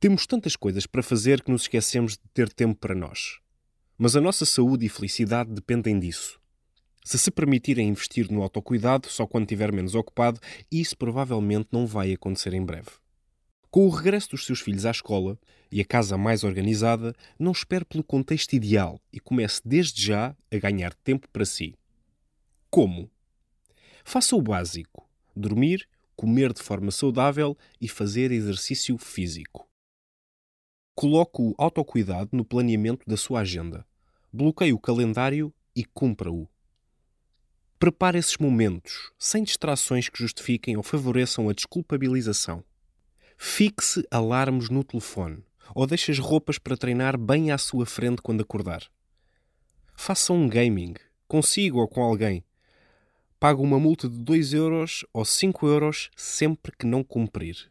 Temos tantas coisas para fazer que nos esquecemos de ter tempo para nós. Mas a nossa saúde e felicidade dependem disso. Se se permitirem investir no autocuidado só quando estiver menos ocupado, isso provavelmente não vai acontecer em breve. Com o regresso dos seus filhos à escola e a casa mais organizada, não espere pelo contexto ideal e comece desde já a ganhar tempo para si. Como? Faça o básico: dormir, comer de forma saudável e fazer exercício físico. Coloque o autocuidado no planeamento da sua agenda. Bloqueie o calendário e cumpra-o. Prepare esses momentos, sem distrações que justifiquem ou favoreçam a desculpabilização. Fixe alarmes no telefone ou deixe as roupas para treinar bem à sua frente quando acordar. Faça um gaming, consigo ou com alguém. Pague uma multa de 2 euros ou 5 euros sempre que não cumprir.